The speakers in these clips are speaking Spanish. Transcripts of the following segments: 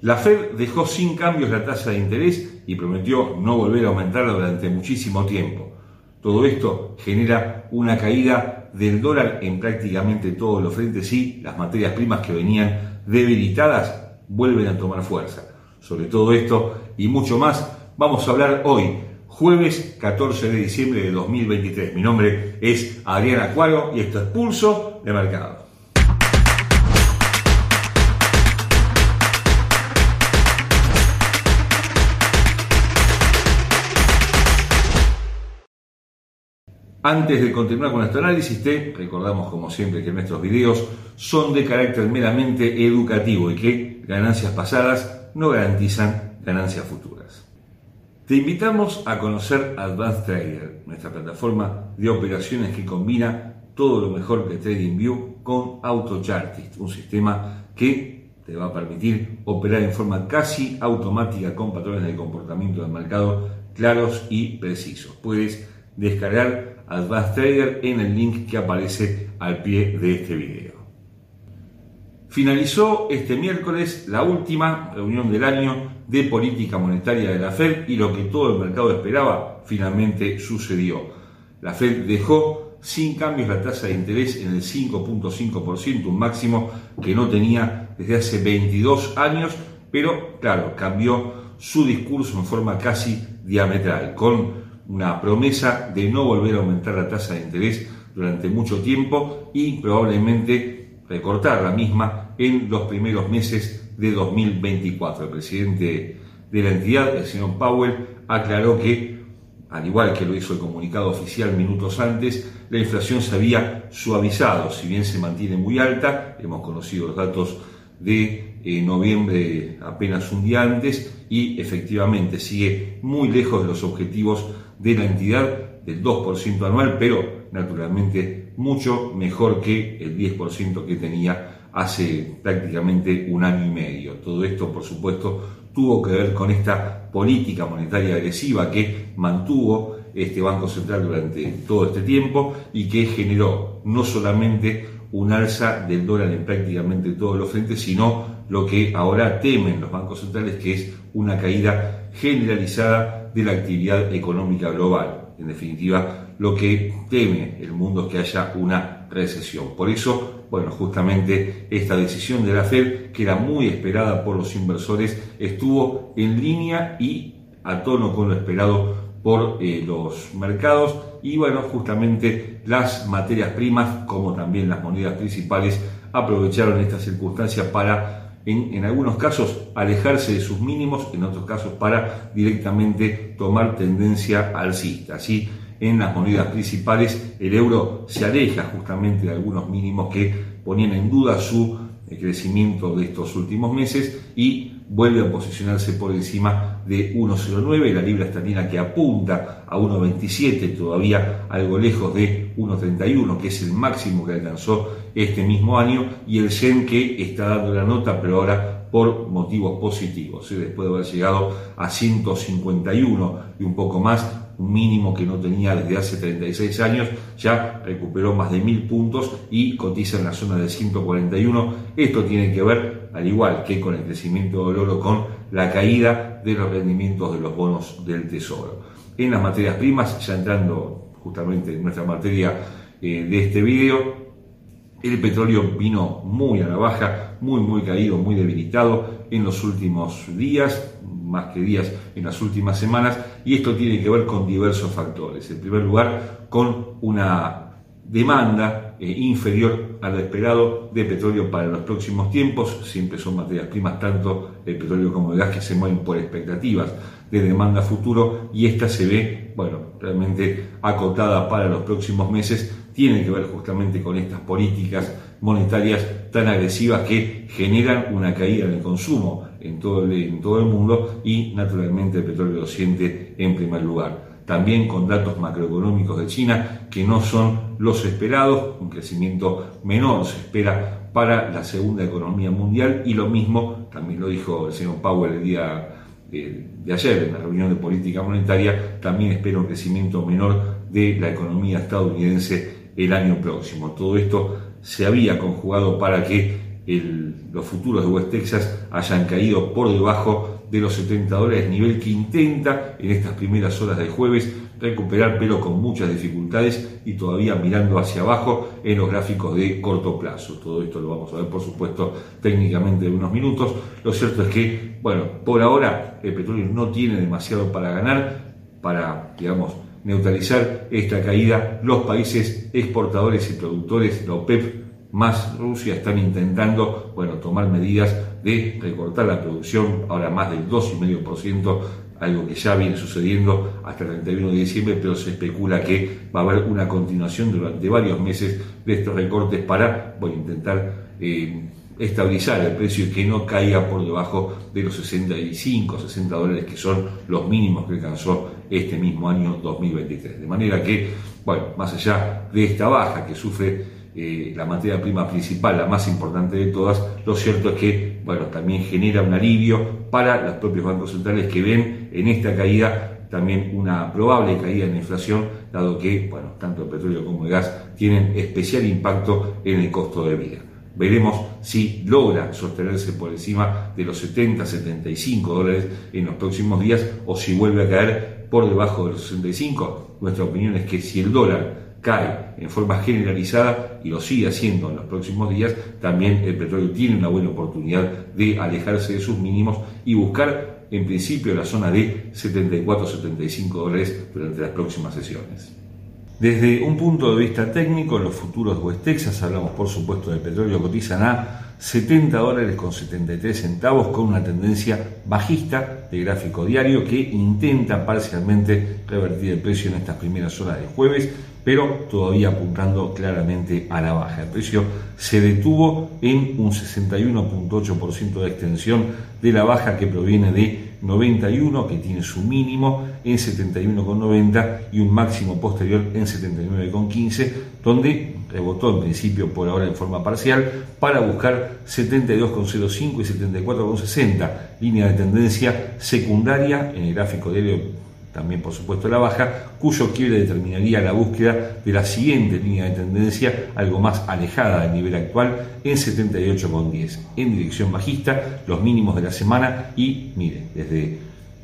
La Fed dejó sin cambios la tasa de interés y prometió no volver a aumentarla durante muchísimo tiempo. Todo esto genera una caída del dólar en prácticamente todos los frentes y las materias primas que venían debilitadas vuelven a tomar fuerza. Sobre todo esto y mucho más vamos a hablar hoy, jueves 14 de diciembre de 2023. Mi nombre es Adrián Acuaro y esto es Pulso de Mercado. Antes de continuar con nuestro análisis, te recordamos como siempre que nuestros videos son de carácter meramente educativo y que ganancias pasadas no garantizan ganancias futuras. Te invitamos a conocer Advanced Trader, nuestra plataforma de operaciones que combina todo lo mejor de TradingView con AutoChartist, un sistema que te va a permitir operar en forma casi automática con patrones de comportamiento del mercado claros y precisos. Puedes descargar Advanced Trader en el link que aparece al pie de este video. Finalizó este miércoles la última reunión del año de política monetaria de la Fed y lo que todo el mercado esperaba finalmente sucedió. La Fed dejó sin cambios la tasa de interés en el 5.5%, un máximo que no tenía desde hace 22 años, pero claro, cambió su discurso en forma casi diametral, con una promesa de no volver a aumentar la tasa de interés durante mucho tiempo y probablemente recortar la misma en los primeros meses de 2024. El presidente de la entidad, el señor Powell, aclaró que, al igual que lo hizo el comunicado oficial minutos antes, la inflación se había suavizado, si bien se mantiene muy alta, hemos conocido los datos de eh, noviembre apenas un día antes y efectivamente sigue muy lejos de los objetivos de la entidad del 2% anual, pero naturalmente mucho mejor que el 10% que tenía hace prácticamente un año y medio. Todo esto, por supuesto, tuvo que ver con esta política monetaria agresiva que mantuvo este Banco Central durante todo este tiempo y que generó no solamente un alza del dólar en prácticamente todos los frentes, sino lo que ahora temen los bancos centrales, que es una caída generalizada de la actividad económica global. En definitiva, lo que teme el mundo es que haya una recesión. Por eso, bueno, justamente esta decisión de la Fed, que era muy esperada por los inversores, estuvo en línea y a tono con lo esperado por eh, los mercados y bueno, justamente las materias primas como también las monedas principales aprovecharon esta circunstancia para en, algunos casos alejarse de sus mínimos, en otros casos para directamente tomar tendencia alcista. Así, en las monedas principales, el euro se aleja justamente de algunos mínimos que ponían en duda su eh, crecimiento de estos últimos meses y vuelve a posicionarse por encima de 1,09, la libra esterlina que apunta a 1,27, todavía algo lejos de 1,31, que es el máximo que alcanzó este mismo año, y el yen que está dando la nota, pero ahora por motivos positivos, ¿eh? después de haber llegado a 151 y un poco más, un mínimo que no tenía desde hace 36 años, ya recuperó más de mil puntos y cotiza en la zona de 141. Esto tiene que ver, al igual que con el crecimiento del oro, con la caída de los rendimientos de los bonos del Tesoro. En las materias primas, ya entrando justamente en nuestra materia eh, de este video, el petróleo vino muy a la baja, muy, muy caído, muy debilitado en los últimos días, más que días en las últimas semanas, y esto tiene que ver con diversos factores. En primer lugar, con una demanda eh, inferior a lo esperado de petróleo para los próximos tiempos. Siempre son materias primas, tanto el petróleo como el gas, que se mueven por expectativas de demanda futuro y esta se ve, bueno, realmente acotada para los próximos meses. Tiene que ver justamente con estas políticas monetarias tan agresivas que generan una caída en el consumo en todo el, mundo y naturalmente el petróleo lo siente en primer lugar. También con datos macroeconómicos de China que no son los esperados, un crecimiento menor se espera para la segunda economía mundial y lo mismo, también lo dijo el señor Powell el día de, ayer en la reunión de política monetaria, también espera un crecimiento menor de la economía estadounidense el año próximo. Todo esto se había conjugado para que los futuros de West Texas hayan caído por debajo de los 70 dólares, nivel que intenta en estas primeras horas del jueves recuperar, pero con muchas dificultades y todavía mirando hacia abajo en los gráficos de corto plazo. Todo esto lo vamos a ver, por supuesto, técnicamente en unos minutos. Lo cierto es que, bueno, por ahora el petróleo no tiene demasiado para ganar, para, digamos, neutralizar esta caída. Los países exportadores y productores, la OPEP, más Rusia están intentando bueno, tomar medidas de recortar la producción, ahora más del 2,5%, algo que ya viene sucediendo hasta el 31 de diciembre, pero se especula que va a haber una continuación durante varios meses de estos recortes para bueno, intentar eh, estabilizar el precio y que no caiga por debajo de los 65, 60 dólares que son los mínimos que alcanzó este mismo año 2023. De manera que, bueno, más allá de esta baja que sufre eh, la materia prima principal, la más importante de todas, lo cierto es que bueno, también genera un alivio para los propios bancos centrales que ven en esta caída también una probable caída en la inflación, dado que bueno, tanto el petróleo como el gas tienen especial impacto en el costo de vida. Veremos si logra sostenerse por encima de los 70, 75 dólares en los próximos días o si vuelve a caer por debajo de los 65. Nuestra opinión es que si el dólar cae en forma generalizada y lo sigue haciendo en los próximos días, también el petróleo tiene una buena oportunidad de alejarse de sus mínimos y buscar en principio la zona de 74-75 dólares durante las próximas sesiones. Desde un punto de vista técnico, los futuros West Texas, hablamos por supuesto del petróleo, cotizan a 70 dólares con 73 centavos con una tendencia bajista de gráfico diario que intenta parcialmente revertir el precio en estas primeras horas del jueves pero todavía apuntando claramente a la baja. El precio se detuvo en un 61.8% de extensión de la baja que proviene de 91, que tiene su mínimo en 71,90 y un máximo posterior en 79,15, donde rebotó en principio por ahora en forma parcial para buscar 72,05 y 74,60, línea de tendencia secundaria en el gráfico diario también por supuesto la baja, cuyo quiebre determinaría la búsqueda de la siguiente línea de tendencia, algo más alejada del nivel actual, en 78,10, en dirección bajista, los mínimos de la semana y, mire, desde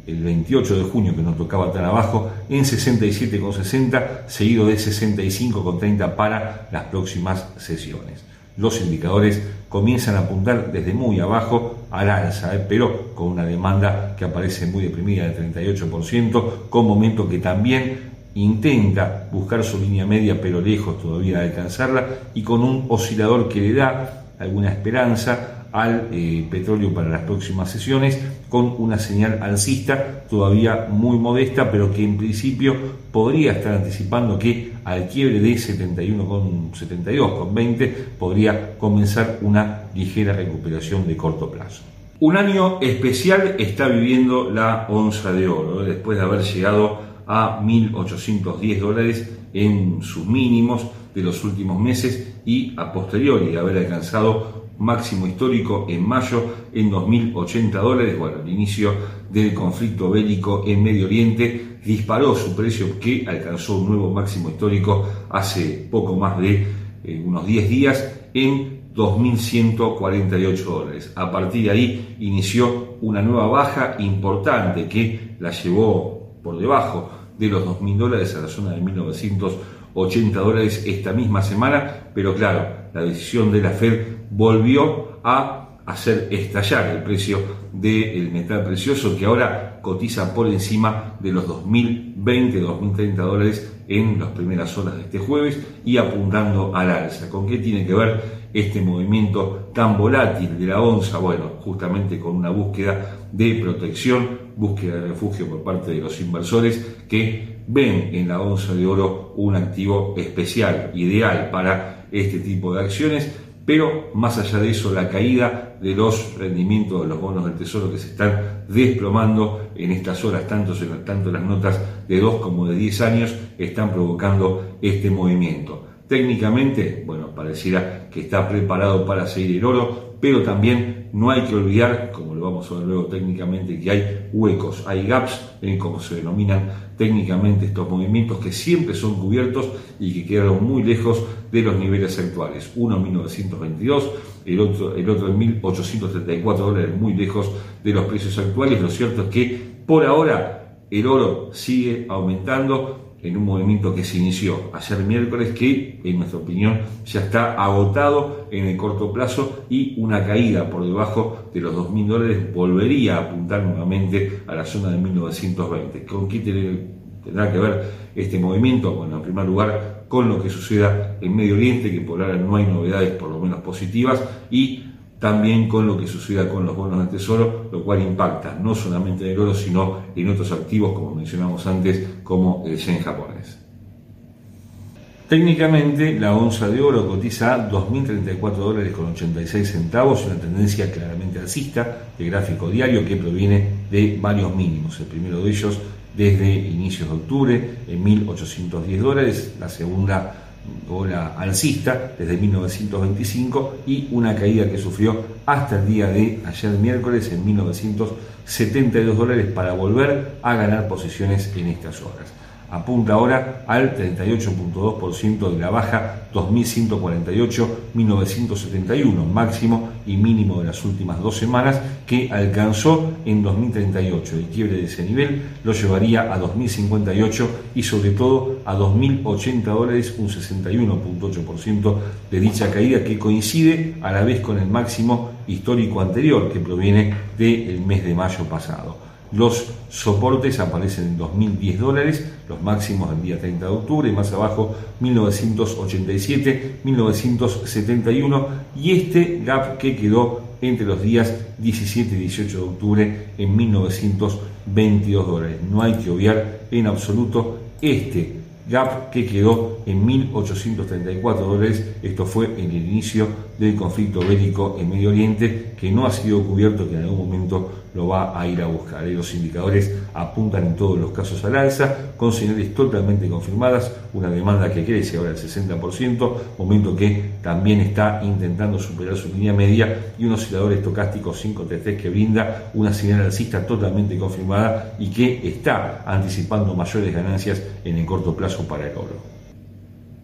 el 28 de junio que nos tocaba tan abajo, en 67,60, seguido de 65,30 para las próximas sesiones los indicadores comienzan a apuntar desde muy abajo al alza, ¿eh? pero con una demanda que aparece muy deprimida del 38%, con momento que también intenta buscar su línea media, pero lejos todavía de alcanzarla, y con un oscilador que le da alguna esperanza al eh, petróleo para las próximas sesiones con una señal alcista todavía muy modesta, pero que en principio podría estar anticipando que al quiebre de 71,72 con 20 podría comenzar una ligera recuperación de corto plazo. Un año especial está viviendo la onza de oro, después de haber llegado a 1.810 dólares en sus mínimos de los últimos meses y a posteriori de haber alcanzado máximo histórico en mayo en 2.080 dólares. Bueno, el inicio del conflicto bélico en Medio Oriente disparó su precio que alcanzó un nuevo máximo histórico hace poco más de eh, unos 10 días en 2.148 dólares. A partir de ahí inició una nueva baja importante que la llevó por debajo de los 2.000 dólares a la zona de 1.980 dólares esta misma semana, pero claro, la decisión de la Fed volvió a hacer estallar el precio del metal precioso que ahora cotiza por encima de los 2.020, 2.030 dólares en las primeras horas de este jueves y apuntando al alza. ¿Con qué tiene que ver este movimiento tan volátil de la onza? Bueno, justamente con una búsqueda de protección, búsqueda de refugio por parte de los inversores que ven en la onza de oro un activo especial, ideal para este tipo de acciones pero más allá de eso, la caída de los rendimientos de los bonos del Tesoro que se están desplomando en estas horas, tanto, tanto las notas de 2 como de 10 años, están provocando este movimiento. Técnicamente, bueno, pareciera que está preparado para seguir el oro, pero también no hay que olvidar, como lo vamos a ver luego técnicamente, que hay huecos, hay gaps, en como se denominan técnicamente estos movimientos que siempre son cubiertos y que quedaron muy lejos de los niveles actuales. Uno en 1922, el otro, el otro en 1.834 dólares, muy lejos de los precios actuales. Lo cierto es que por ahora el oro sigue aumentando en un movimiento que se inició ayer miércoles que, en nuestra opinión, ya está agotado en el corto plazo y una caída por debajo de los 2.000 dólares volvería a apuntar nuevamente a la zona de 1920. ¿Con qué tendrá que ver este movimiento? Bueno, en primer lugar, con lo que suceda en Medio Oriente, que por ahora no hay novedades por lo menos positivas, y también con lo que suceda con los bonos del tesoro, lo cual impacta no solamente en el oro, sino en otros activos, como mencionamos antes, como el yen japonés. Técnicamente, la onza de oro cotiza a 2.034 dólares con 86 centavos, una tendencia claramente alcista de gráfico diario que proviene de varios mínimos. El primero de ellos desde inicios de octubre en 1.810 dólares, la segunda ola alcista desde 1925 y una caída que sufrió hasta el día de ayer miércoles en 1972 dólares para volver a ganar posiciones en estas horas apunta ahora al 38.2% de la baja 2148-1971, máximo y mínimo de las últimas dos semanas, que alcanzó en 2038. El quiebre de ese nivel lo llevaría a 2058 y sobre todo a 2080 dólares, un 61.8% de dicha caída que coincide a la vez con el máximo histórico anterior que proviene del mes de mayo pasado. Los soportes aparecen en 2.010 dólares, los máximos del día 30 de octubre, más abajo 1987, 1971 y este gap que quedó entre los días 17 y 18 de octubre en 1922 dólares. No hay que obviar en absoluto este gap que quedó en 1.834 dólares. Esto fue en el inicio del conflicto bélico en Medio Oriente, que no ha sido cubierto, que en algún momento lo va a ir a buscar. Los indicadores apuntan en todos los casos al alza, con señales totalmente confirmadas, una demanda que crece ahora al 60%, momento que también está intentando superar su línea media, y un oscilador estocástico 533 que brinda una señal alcista totalmente confirmada y que está anticipando mayores ganancias en el corto plazo para el oro.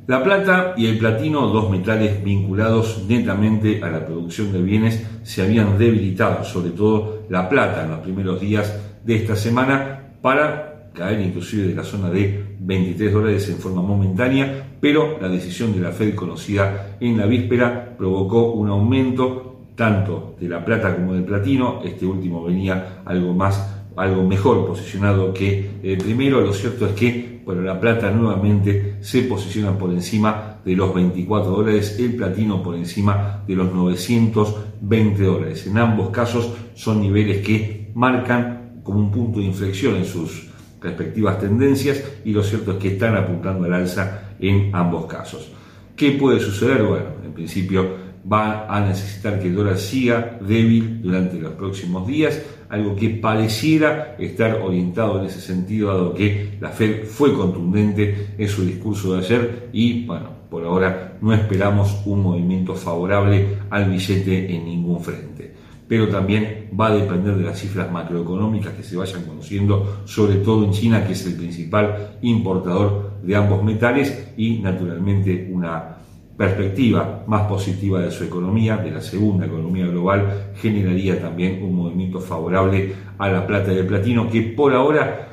La plata y el platino, dos metales vinculados netamente a la producción de bienes, se habían debilitado, sobre todo la plata en los primeros días de esta semana, para caer inclusive de la zona de 23 dólares en forma momentánea, pero la decisión de la Fed conocida en la víspera provocó un aumento tanto de la plata como del platino, este último venía algo más algo mejor posicionado que el primero, lo cierto es que bueno, la plata nuevamente se posiciona por encima de los 24 dólares, el platino por encima de los 920 dólares. En ambos casos son niveles que marcan como un punto de inflexión en sus respectivas tendencias y lo cierto es que están apuntando al alza en ambos casos. ¿Qué puede suceder? Bueno, en principio va a necesitar que el dólar siga débil durante los próximos días, algo que pareciera estar orientado en ese sentido, dado que la Fed fue contundente en su discurso de ayer y, bueno, por ahora no esperamos un movimiento favorable al billete en ningún frente. Pero también va a depender de las cifras macroeconómicas que se vayan conociendo, sobre todo en China, que es el principal importador de ambos metales y, naturalmente, una perspectiva más positiva de su economía, de la segunda economía global, generaría también un movimiento favorable a la plata y el platino, que por ahora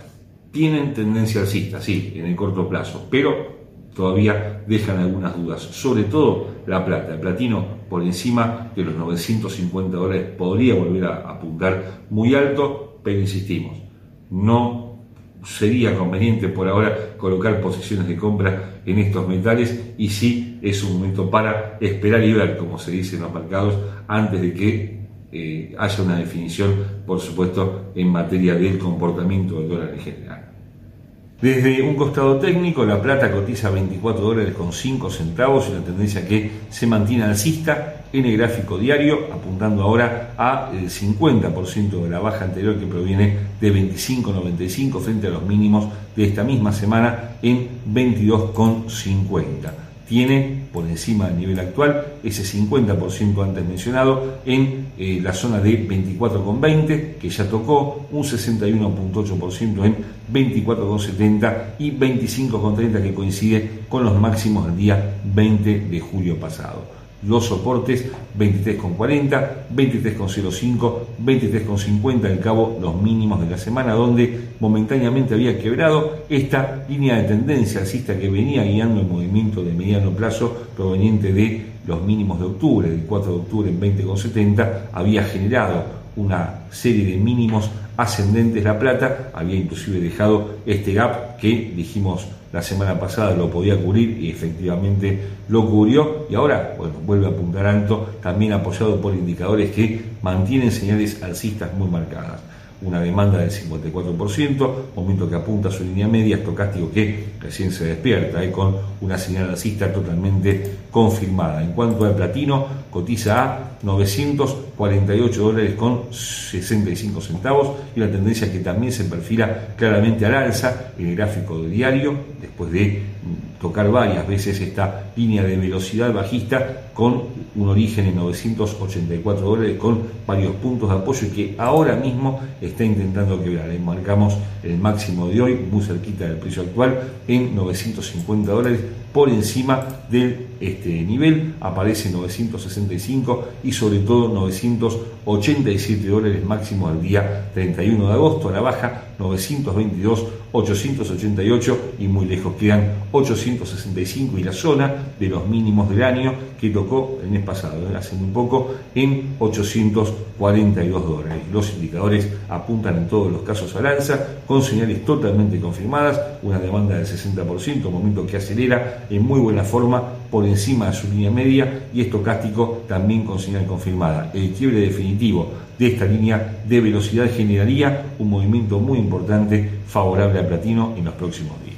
tienen tendencia alcista, sí, en el corto plazo, pero todavía dejan algunas dudas, sobre todo la plata. El platino por encima de los 950 dólares podría volver a apuntar muy alto, pero insistimos, no sería conveniente por ahora colocar posiciones de compra en estos metales y sí es un momento para esperar y ver, como se dice en los mercados, antes de que eh, haya una definición, por supuesto, en materia del comportamiento del dólar en general. Desde un costado técnico, la plata cotiza 24 dólares con 5 centavos, una tendencia que se mantiene alcista en el gráfico diario, apuntando ahora a el 50% de la baja anterior que proviene de 25.95 frente a los mínimos de esta misma semana en 22.50. Tiene por encima del nivel actual ese 50% antes mencionado en eh, la zona de 24,20 que ya tocó, un 61.8% en 24,70 y 25,30 que coincide con los máximos del día 20 de julio pasado los soportes 23,40, 23,05, 23,50 al cabo los mínimos de la semana donde momentáneamente había quebrado esta línea de tendencia alcista que venía guiando el movimiento de mediano plazo proveniente de los mínimos de octubre, del 4 de octubre en 20,70, había generado una serie de mínimos ascendentes. La Plata, había inclusive dejado este gap que dijimos la semana pasada lo podía cubrir y efectivamente lo cubrió. Y ahora vuelve a apuntar alto, también apoyado por indicadores que mantienen señales alcistas muy marcadas una demanda del 54%, momento que apunta a su línea media, estocástico que recién se despierta, y con una señal alcista totalmente confirmada. En cuanto al platino, cotiza a 948 dólares con 65 centavos y una tendencia que también se perfila claramente al alza en el gráfico de diario, después de tocar varias veces esta línea de velocidad bajista con un origen en 984 dólares con varios puntos de apoyo y que ahora mismo está intentando quebrar. Marcamos el máximo de hoy muy cerquita del precio actual en 950 dólares por encima del este nivel aparece 965 y sobre todo 987 dólares máximo al día 31 de agosto a la baja 922 888 y muy lejos quedan 865 y la zona de los mínimos del año que tocó el mes pasado, ¿eh? hace muy poco, en 842 dólares. Los indicadores apuntan en todos los casos al alza, con señales totalmente confirmadas, una demanda del 60%, momento que acelera en muy buena forma por encima de su línea media y estocástico también con señal confirmada. El quiebre definitivo de esta línea de velocidad generaría un movimiento muy importante favorable al platino en los próximos días.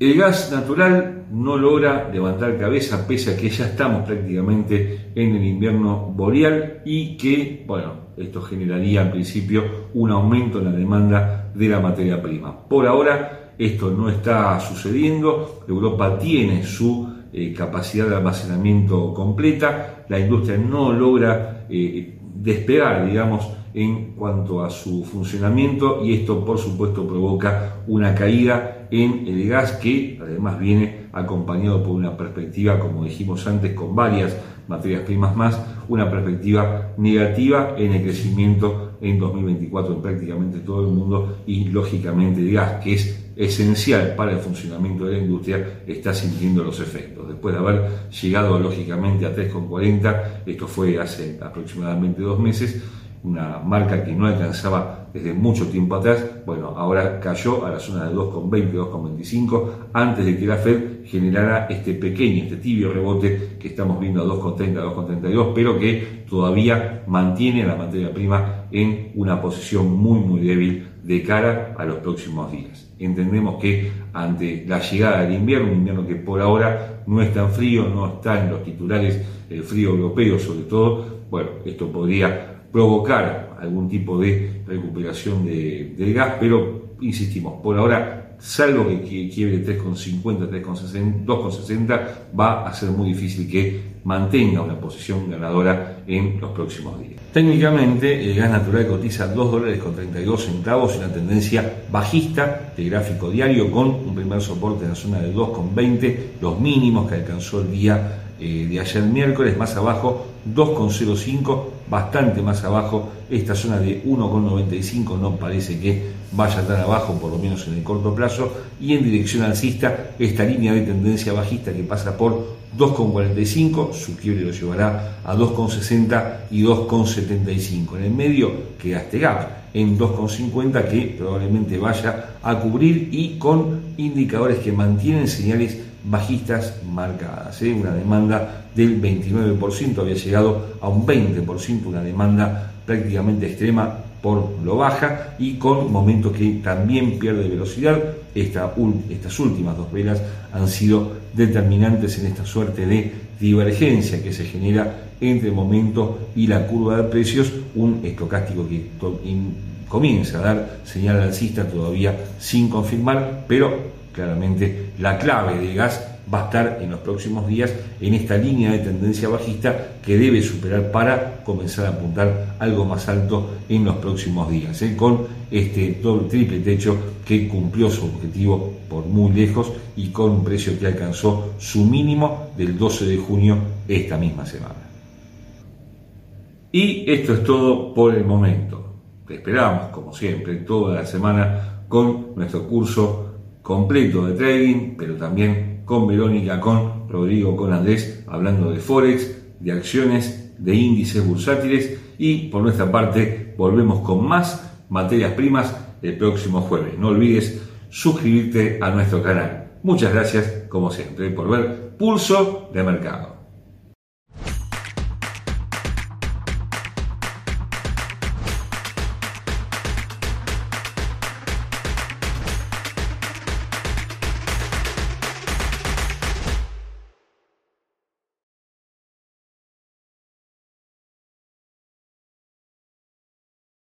El gas natural no logra levantar cabeza pese a que ya estamos prácticamente en el invierno boreal y que, bueno, esto generaría en principio un aumento en la demanda de la materia prima. Por ahora esto no está sucediendo, Europa tiene su eh, capacidad de almacenamiento completa, la industria no logra eh, despegar, digamos, en cuanto a su funcionamiento y esto por supuesto provoca una caída en el gas que además viene acompañado por una perspectiva, como dijimos antes, con varias materias primas más, una perspectiva negativa en el crecimiento en 2024 en prácticamente todo el mundo y lógicamente el gas, que es esencial para el funcionamiento de la industria, está sintiendo los efectos. Después de haber llegado lógicamente a 3,40, esto fue hace aproximadamente dos meses, una marca que no alcanzaba desde mucho tiempo atrás, bueno, ahora cayó a la zona de 2,20, 2,25, antes de que la Fed generara este pequeño, este tibio rebote que estamos viendo a 2,30, 2,32, pero que todavía mantiene a la materia prima en una posición muy, muy débil de cara a los próximos días. Entendemos que ante la llegada del invierno, un invierno que por ahora no es tan frío, no está en los titulares el frío europeo sobre todo, bueno, esto podría provocar algún tipo de recuperación de, del gas, pero insistimos, por ahora, salvo que quiebre 3,50, 3,60, 2,60, va a ser muy difícil que mantenga una posición ganadora en los próximos días. Técnicamente, el gas natural cotiza 2 dólares con 32 centavos, una tendencia bajista de gráfico diario con un primer soporte en la zona de 2,20, los mínimos que alcanzó el día eh, de ayer miércoles, más abajo 2,05, bastante más abajo, esta zona de 1,95 no parece que vaya tan abajo, por lo menos en el corto plazo, y en dirección alcista, esta línea de tendencia bajista que pasa por 2,45, su quiebre lo llevará a 2,60 y 2,75. En el medio queda este gap en 2,50 que probablemente vaya a cubrir y con indicadores que mantienen señales bajistas marcadas. ¿eh? Una demanda del 29%, había llegado a un 20%, una demanda prácticamente extrema por lo baja y con momentos que también pierde velocidad. estas últimas dos velas han sido determinantes en esta suerte de divergencia que se genera entre el momento y la curva de precios, un estocástico que comienza a dar señal alcista todavía sin confirmar, pero claramente la clave de gas va a estar en los próximos días en esta línea de tendencia bajista que debe superar para comenzar a apuntar algo más alto en los próximos días, ¿eh? con este doble, triple techo que cumplió su objetivo por muy lejos y con un precio que alcanzó su mínimo del 12 de junio esta misma semana. Y esto es todo por el momento. Te esperamos, como siempre, toda la semana con nuestro curso completo de trading, pero también con Verónica, con Rodrigo, con Andrés, hablando de Forex, de acciones, de índices bursátiles y por nuestra parte volvemos con más materias primas el próximo jueves. No olvides suscribirte a nuestro canal. Muchas gracias, como siempre, por ver Pulso de Mercado.